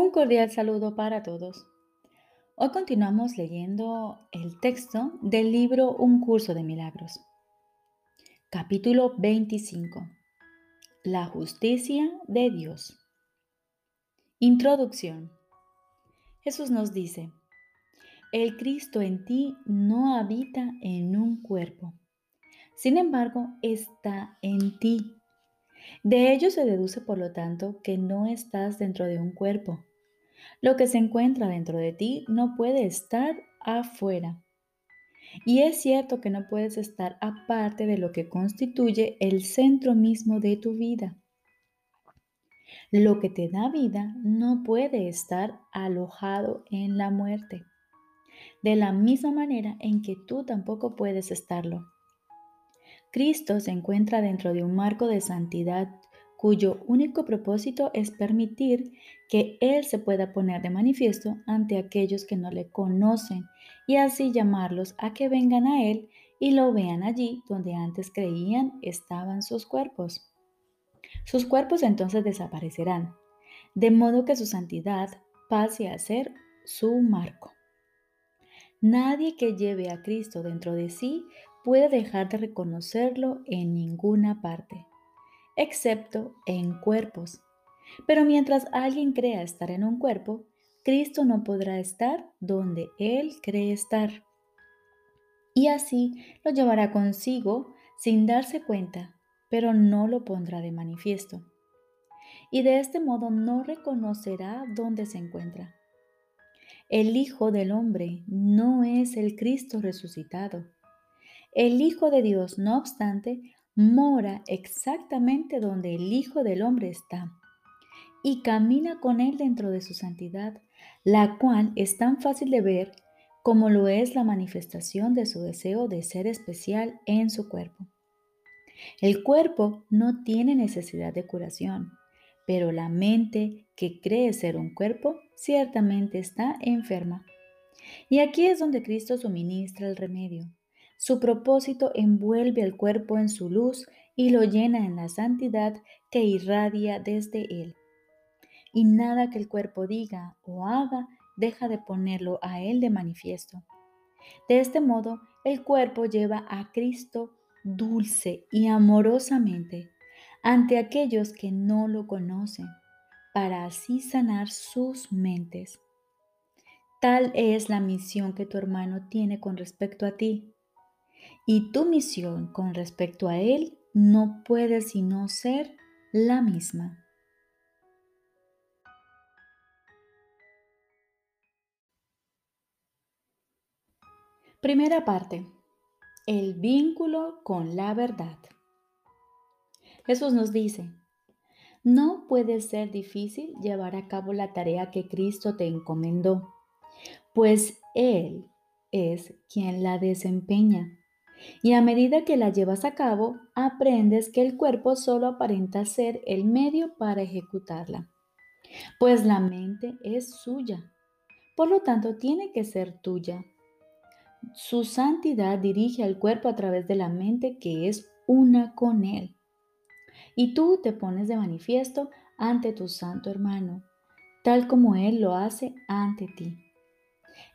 Un cordial saludo para todos. Hoy continuamos leyendo el texto del libro Un curso de milagros. Capítulo 25. La justicia de Dios. Introducción. Jesús nos dice, el Cristo en ti no habita en un cuerpo. Sin embargo, está en ti de ello se deduce, por lo tanto, que no estás dentro de un cuerpo. Lo que se encuentra dentro de ti no puede estar afuera. Y es cierto que no puedes estar aparte de lo que constituye el centro mismo de tu vida. Lo que te da vida no puede estar alojado en la muerte, de la misma manera en que tú tampoco puedes estarlo. Cristo se encuentra dentro de un marco de santidad cuyo único propósito es permitir que Él se pueda poner de manifiesto ante aquellos que no le conocen y así llamarlos a que vengan a Él y lo vean allí donde antes creían estaban sus cuerpos. Sus cuerpos entonces desaparecerán, de modo que su santidad pase a ser su marco. Nadie que lleve a Cristo dentro de sí puede dejar de reconocerlo en ninguna parte, excepto en cuerpos. Pero mientras alguien crea estar en un cuerpo, Cristo no podrá estar donde Él cree estar. Y así lo llevará consigo sin darse cuenta, pero no lo pondrá de manifiesto. Y de este modo no reconocerá dónde se encuentra. El Hijo del Hombre no es el Cristo resucitado el Hijo de Dios, no obstante, mora exactamente donde el Hijo del Hombre está y camina con él dentro de su santidad, la cual es tan fácil de ver como lo es la manifestación de su deseo de ser especial en su cuerpo. El cuerpo no tiene necesidad de curación, pero la mente que cree ser un cuerpo ciertamente está enferma. Y aquí es donde Cristo suministra el remedio. Su propósito envuelve al cuerpo en su luz y lo llena en la santidad que irradia desde él. Y nada que el cuerpo diga o haga deja de ponerlo a él de manifiesto. De este modo, el cuerpo lleva a Cristo dulce y amorosamente ante aquellos que no lo conocen, para así sanar sus mentes. Tal es la misión que tu hermano tiene con respecto a ti y tu misión con respecto a Él no puede sino ser la misma. Primera parte. El vínculo con la verdad. Jesús nos dice, no puede ser difícil llevar a cabo la tarea que Cristo te encomendó, pues Él es quien la desempeña. Y a medida que la llevas a cabo, aprendes que el cuerpo solo aparenta ser el medio para ejecutarla, pues la mente es suya. Por lo tanto, tiene que ser tuya. Su santidad dirige al cuerpo a través de la mente que es una con él. Y tú te pones de manifiesto ante tu santo hermano, tal como él lo hace ante ti.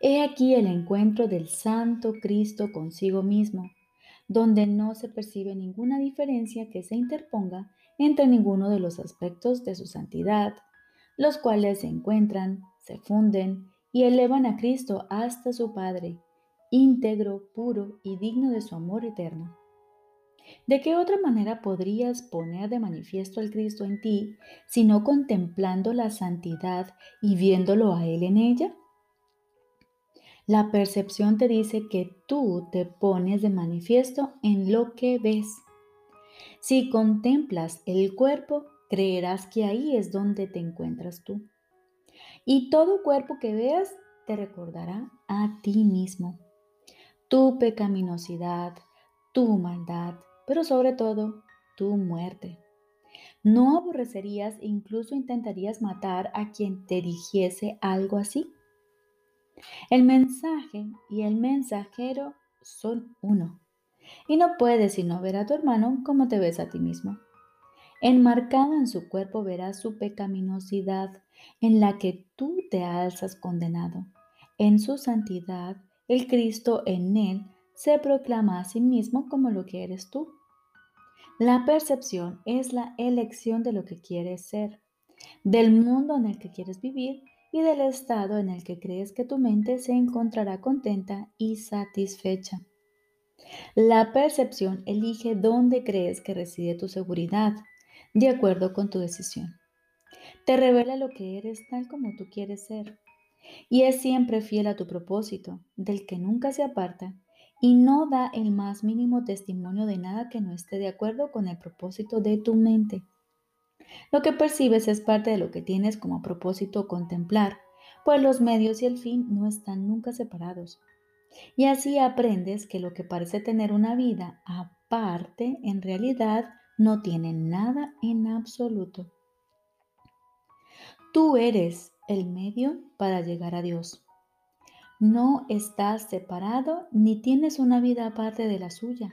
He aquí el encuentro del Santo Cristo consigo mismo, donde no se percibe ninguna diferencia que se interponga entre ninguno de los aspectos de su santidad, los cuales se encuentran, se funden y elevan a Cristo hasta su Padre, íntegro, puro y digno de su amor eterno. ¿De qué otra manera podrías poner de manifiesto al Cristo en ti, sino contemplando la santidad y viéndolo a Él en ella? La percepción te dice que tú te pones de manifiesto en lo que ves. Si contemplas el cuerpo, creerás que ahí es donde te encuentras tú. Y todo cuerpo que veas te recordará a ti mismo, tu pecaminosidad, tu maldad, pero sobre todo tu muerte. ¿No aborrecerías, incluso intentarías matar a quien te dijese algo así? El mensaje y el mensajero son uno. Y no puedes sino ver a tu hermano como te ves a ti mismo. Enmarcado en su cuerpo verás su pecaminosidad, en la que tú te alzas condenado. En su santidad, el Cristo en él se proclama a sí mismo como lo que eres tú. La percepción es la elección de lo que quieres ser, del mundo en el que quieres vivir y del estado en el que crees que tu mente se encontrará contenta y satisfecha. La percepción elige dónde crees que reside tu seguridad, de acuerdo con tu decisión. Te revela lo que eres tal como tú quieres ser. Y es siempre fiel a tu propósito, del que nunca se aparta, y no da el más mínimo testimonio de nada que no esté de acuerdo con el propósito de tu mente. Lo que percibes es parte de lo que tienes como propósito contemplar, pues los medios y el fin no están nunca separados. Y así aprendes que lo que parece tener una vida aparte en realidad no tiene nada en absoluto. Tú eres el medio para llegar a Dios. No estás separado ni tienes una vida aparte de la suya.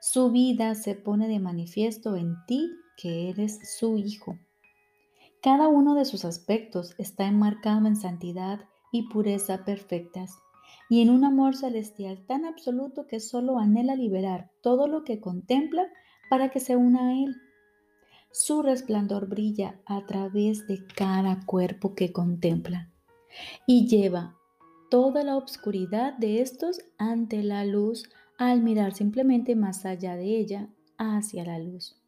Su vida se pone de manifiesto en ti que eres su hijo. Cada uno de sus aspectos está enmarcado en santidad y pureza perfectas y en un amor celestial tan absoluto que solo anhela liberar todo lo que contempla para que se una a Él. Su resplandor brilla a través de cada cuerpo que contempla y lleva toda la obscuridad de estos ante la luz al mirar simplemente más allá de ella hacia la luz.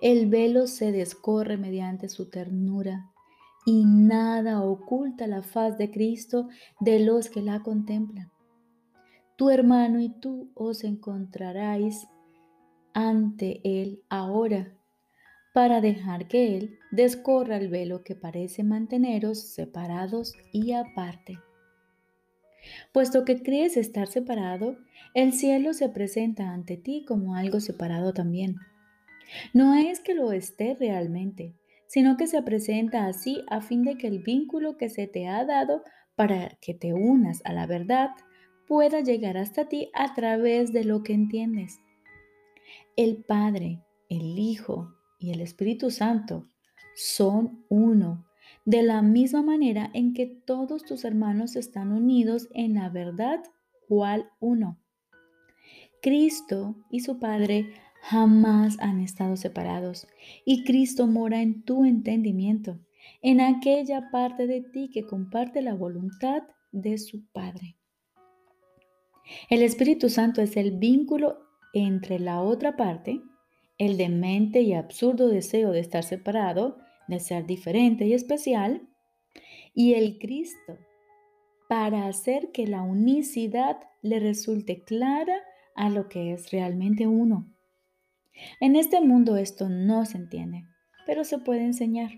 El velo se descorre mediante su ternura y nada oculta la faz de Cristo de los que la contemplan. Tu hermano y tú os encontraráis ante Él ahora para dejar que Él descorra el velo que parece manteneros separados y aparte. Puesto que crees estar separado, el cielo se presenta ante ti como algo separado también. No es que lo esté realmente, sino que se presenta así a fin de que el vínculo que se te ha dado para que te unas a la verdad pueda llegar hasta ti a través de lo que entiendes. El Padre, el Hijo y el Espíritu Santo son uno, de la misma manera en que todos tus hermanos están unidos en la verdad cual uno. Cristo y su Padre jamás han estado separados y Cristo mora en tu entendimiento, en aquella parte de ti que comparte la voluntad de su Padre. El Espíritu Santo es el vínculo entre la otra parte, el demente y absurdo deseo de estar separado, de ser diferente y especial, y el Cristo, para hacer que la unicidad le resulte clara a lo que es realmente uno. En este mundo esto no se entiende, pero se puede enseñar.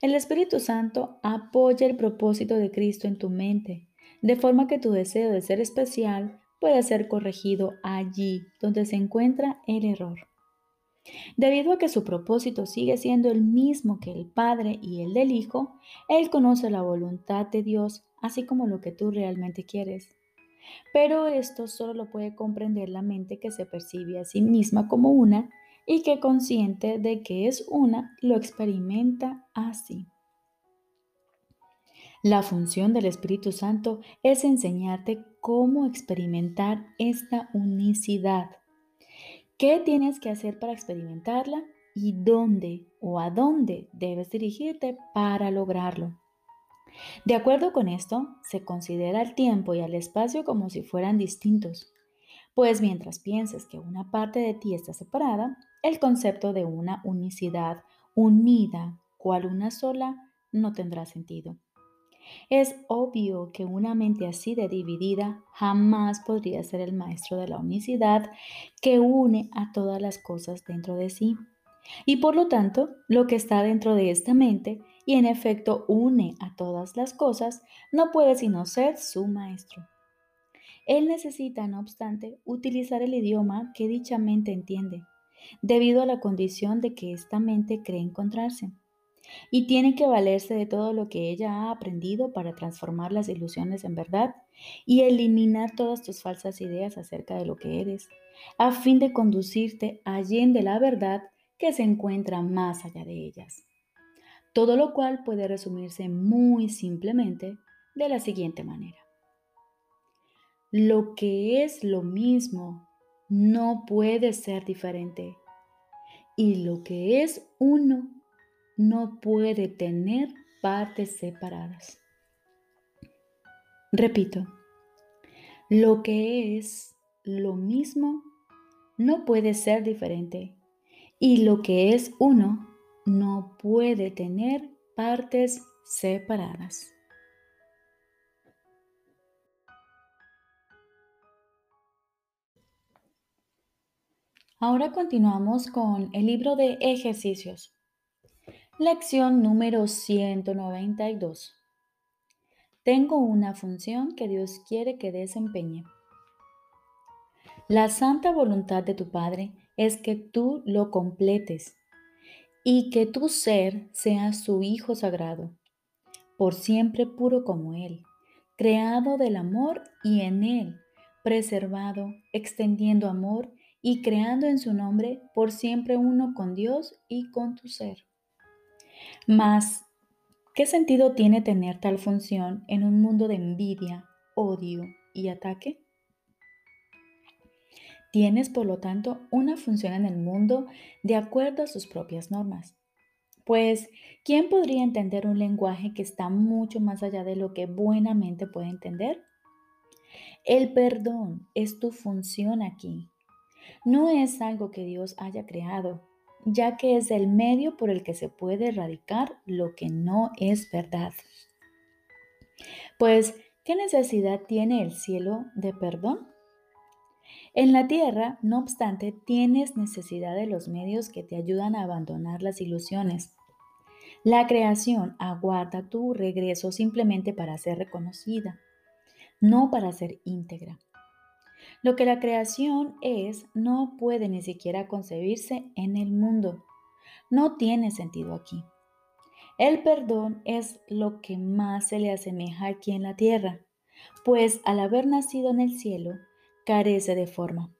El Espíritu Santo apoya el propósito de Cristo en tu mente, de forma que tu deseo de ser especial pueda ser corregido allí donde se encuentra el error. Debido a que su propósito sigue siendo el mismo que el Padre y el del Hijo, Él conoce la voluntad de Dios, así como lo que tú realmente quieres. Pero esto solo lo puede comprender la mente que se percibe a sí misma como una y que consciente de que es una, lo experimenta así. La función del Espíritu Santo es enseñarte cómo experimentar esta unicidad. ¿Qué tienes que hacer para experimentarla y dónde o a dónde debes dirigirte para lograrlo? De acuerdo con esto, se considera el tiempo y el espacio como si fueran distintos, pues mientras pienses que una parte de ti está separada, el concepto de una unicidad unida, cual una sola, no tendrá sentido. Es obvio que una mente así de dividida jamás podría ser el maestro de la unicidad que une a todas las cosas dentro de sí. Y por lo tanto, lo que está dentro de esta mente y en efecto une a todas las cosas, no puede sino ser su maestro. Él necesita, no obstante, utilizar el idioma que dicha mente entiende, debido a la condición de que esta mente cree encontrarse, y tiene que valerse de todo lo que ella ha aprendido para transformar las ilusiones en verdad y eliminar todas tus falsas ideas acerca de lo que eres, a fin de conducirte allí de la verdad que se encuentra más allá de ellas. Todo lo cual puede resumirse muy simplemente de la siguiente manera. Lo que es lo mismo no puede ser diferente y lo que es uno no puede tener partes separadas. Repito, lo que es lo mismo no puede ser diferente y lo que es uno no puede tener partes separadas. Ahora continuamos con el libro de ejercicios. Lección número 192. Tengo una función que Dios quiere que desempeñe. La santa voluntad de tu Padre es que tú lo completes y que tu ser sea su Hijo sagrado, por siempre puro como Él, creado del amor y en Él, preservado, extendiendo amor y creando en su nombre por siempre uno con Dios y con tu ser. Mas, ¿qué sentido tiene tener tal función en un mundo de envidia, odio y ataque? Tienes, por lo tanto, una función en el mundo de acuerdo a sus propias normas. Pues, ¿quién podría entender un lenguaje que está mucho más allá de lo que buenamente puede entender? El perdón es tu función aquí no es algo que Dios haya creado, ya que es el medio por el que se puede erradicar lo que no es verdad. Pues, ¿qué necesidad tiene el cielo de perdón? En la tierra, no obstante, tienes necesidad de los medios que te ayudan a abandonar las ilusiones. La creación aguarda tu regreso simplemente para ser reconocida, no para ser íntegra. Lo que la creación es no puede ni siquiera concebirse en el mundo. No tiene sentido aquí. El perdón es lo que más se le asemeja aquí en la tierra, pues al haber nacido en el cielo, carece de forma.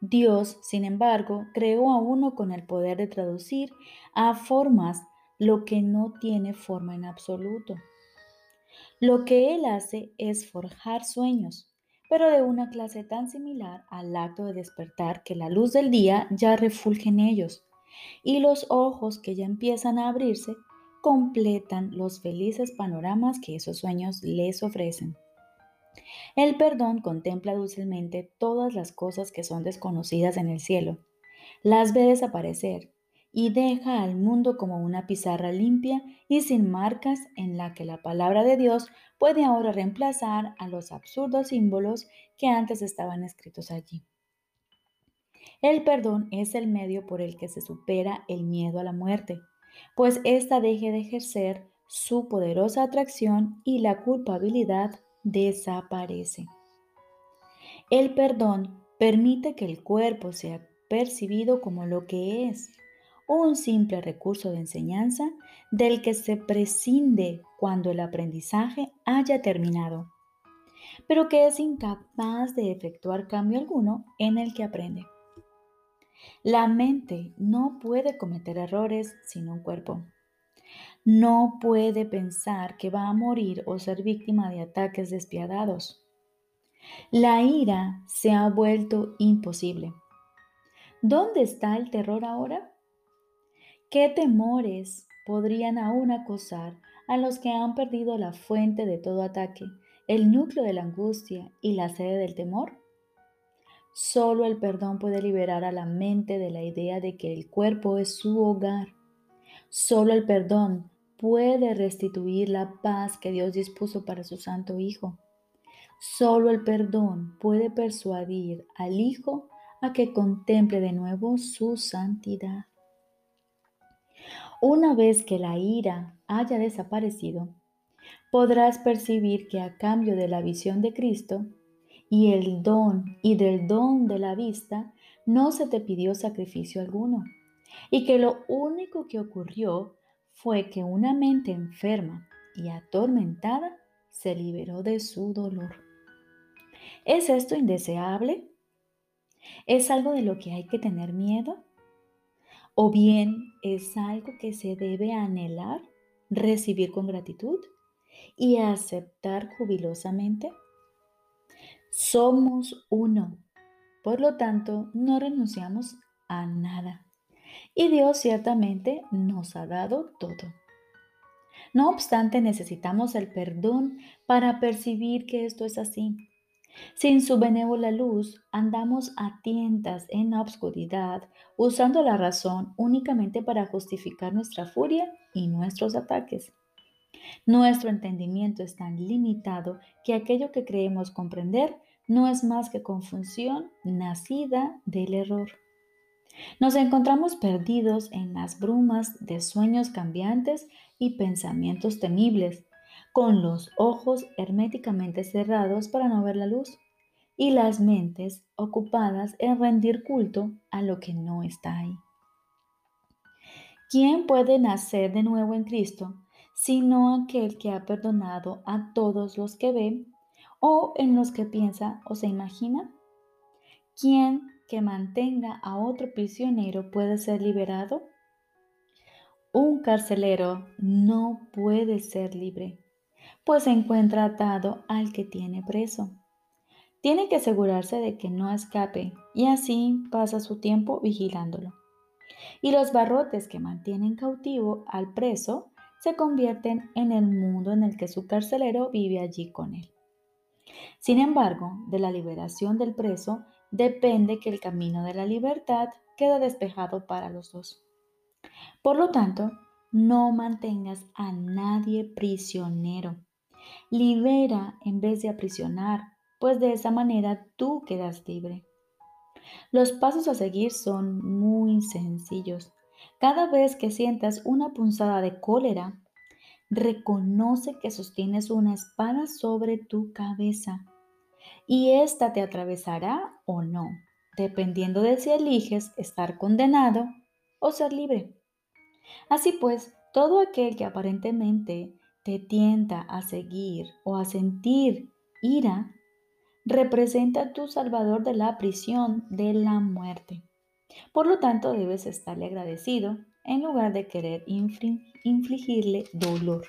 Dios, sin embargo, creó a uno con el poder de traducir a formas lo que no tiene forma en absoluto. Lo que Él hace es forjar sueños, pero de una clase tan similar al acto de despertar que la luz del día ya refulge en ellos, y los ojos que ya empiezan a abrirse completan los felices panoramas que esos sueños les ofrecen. El perdón contempla dulcemente todas las cosas que son desconocidas en el cielo, las ve desaparecer y deja al mundo como una pizarra limpia y sin marcas en la que la palabra de Dios puede ahora reemplazar a los absurdos símbolos que antes estaban escritos allí. El perdón es el medio por el que se supera el miedo a la muerte, pues ésta deje de ejercer su poderosa atracción y la culpabilidad desaparece. El perdón permite que el cuerpo sea percibido como lo que es, un simple recurso de enseñanza del que se prescinde cuando el aprendizaje haya terminado, pero que es incapaz de efectuar cambio alguno en el que aprende. La mente no puede cometer errores sin un cuerpo. No puede pensar que va a morir o ser víctima de ataques despiadados. La ira se ha vuelto imposible. ¿Dónde está el terror ahora? ¿Qué temores podrían aún acosar a los que han perdido la fuente de todo ataque, el núcleo de la angustia y la sede del temor? Solo el perdón puede liberar a la mente de la idea de que el cuerpo es su hogar. Solo el perdón puede restituir la paz que Dios dispuso para su Santo Hijo. Solo el perdón puede persuadir al Hijo a que contemple de nuevo su santidad. Una vez que la ira haya desaparecido, podrás percibir que a cambio de la visión de Cristo y el don y del don de la vista, no se te pidió sacrificio alguno, y que lo único que ocurrió fue que una mente enferma y atormentada se liberó de su dolor. ¿Es esto indeseable? ¿Es algo de lo que hay que tener miedo? ¿O bien es algo que se debe anhelar, recibir con gratitud y aceptar jubilosamente? Somos uno, por lo tanto no renunciamos a nada. Y Dios ciertamente nos ha dado todo. No obstante, necesitamos el perdón para percibir que esto es así. Sin su benévola luz, andamos a tientas en la obscuridad, usando la razón únicamente para justificar nuestra furia y nuestros ataques. Nuestro entendimiento es tan limitado que aquello que creemos comprender no es más que confusión nacida del error. Nos encontramos perdidos en las brumas de sueños cambiantes y pensamientos temibles, con los ojos herméticamente cerrados para no ver la luz y las mentes ocupadas en rendir culto a lo que no está ahí. ¿Quién puede nacer de nuevo en Cristo sino aquel que ha perdonado a todos los que ve o en los que piensa o se imagina? ¿Quién que mantenga a otro prisionero puede ser liberado? Un carcelero no puede ser libre, pues se encuentra atado al que tiene preso. Tiene que asegurarse de que no escape y así pasa su tiempo vigilándolo. Y los barrotes que mantienen cautivo al preso se convierten en el mundo en el que su carcelero vive allí con él. Sin embargo, de la liberación del preso depende que el camino de la libertad quede despejado para los dos. Por lo tanto, no mantengas a nadie prisionero. Libera en vez de aprisionar, pues de esa manera tú quedas libre. Los pasos a seguir son muy sencillos. Cada vez que sientas una punzada de cólera, reconoce que sostienes una espada sobre tu cabeza y ésta te atravesará o no, dependiendo de si eliges estar condenado o ser libre. Así pues, todo aquel que aparentemente te tienta a seguir o a sentir ira, representa a tu Salvador de la prisión de la muerte. Por lo tanto, debes estarle agradecido en lugar de querer infligirle dolor.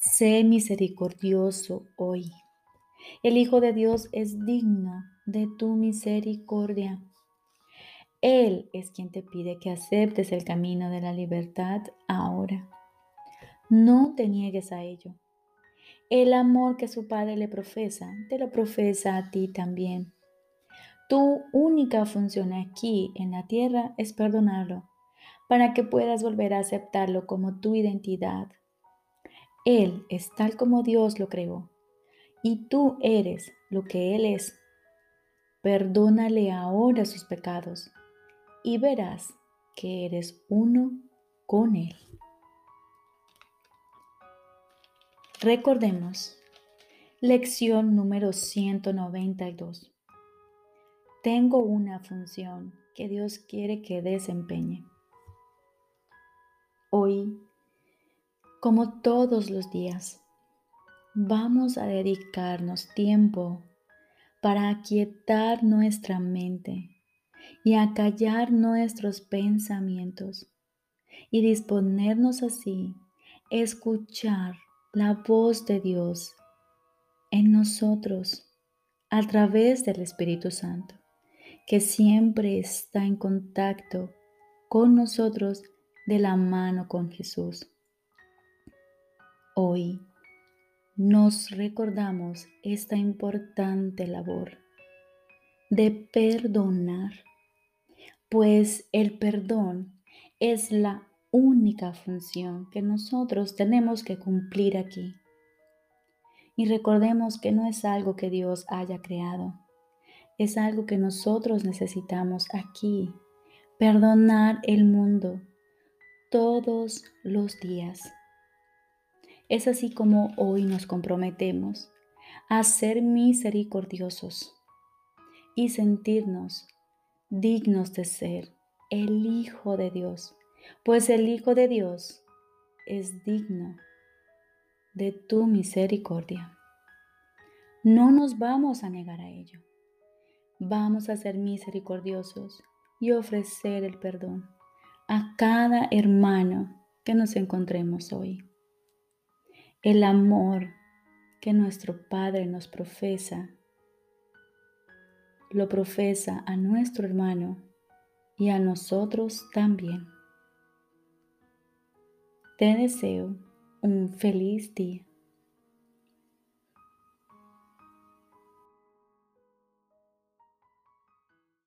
Sé misericordioso hoy. El Hijo de Dios es digno de tu misericordia. Él es quien te pide que aceptes el camino de la libertad ahora. No te niegues a ello. El amor que su Padre le profesa, te lo profesa a ti también. Tu única función aquí en la tierra es perdonarlo, para que puedas volver a aceptarlo como tu identidad. Él es tal como Dios lo creó y tú eres lo que Él es. Perdónale ahora sus pecados y verás que eres uno con Él. Recordemos, lección número 192. Tengo una función que Dios quiere que desempeñe. Hoy, como todos los días, vamos a dedicarnos tiempo para aquietar nuestra mente y acallar nuestros pensamientos y disponernos así a escuchar la voz de Dios en nosotros a través del Espíritu Santo, que siempre está en contacto con nosotros de la mano con Jesús. Hoy nos recordamos esta importante labor de perdonar, pues el perdón es la única función que nosotros tenemos que cumplir aquí. Y recordemos que no es algo que Dios haya creado, es algo que nosotros necesitamos aquí, perdonar el mundo todos los días. Es así como hoy nos comprometemos a ser misericordiosos y sentirnos dignos de ser el Hijo de Dios, pues el Hijo de Dios es digno de tu misericordia. No nos vamos a negar a ello. Vamos a ser misericordiosos y ofrecer el perdón a cada hermano que nos encontremos hoy. El amor que nuestro Padre nos profesa, lo profesa a nuestro hermano y a nosotros también. Te deseo un feliz día.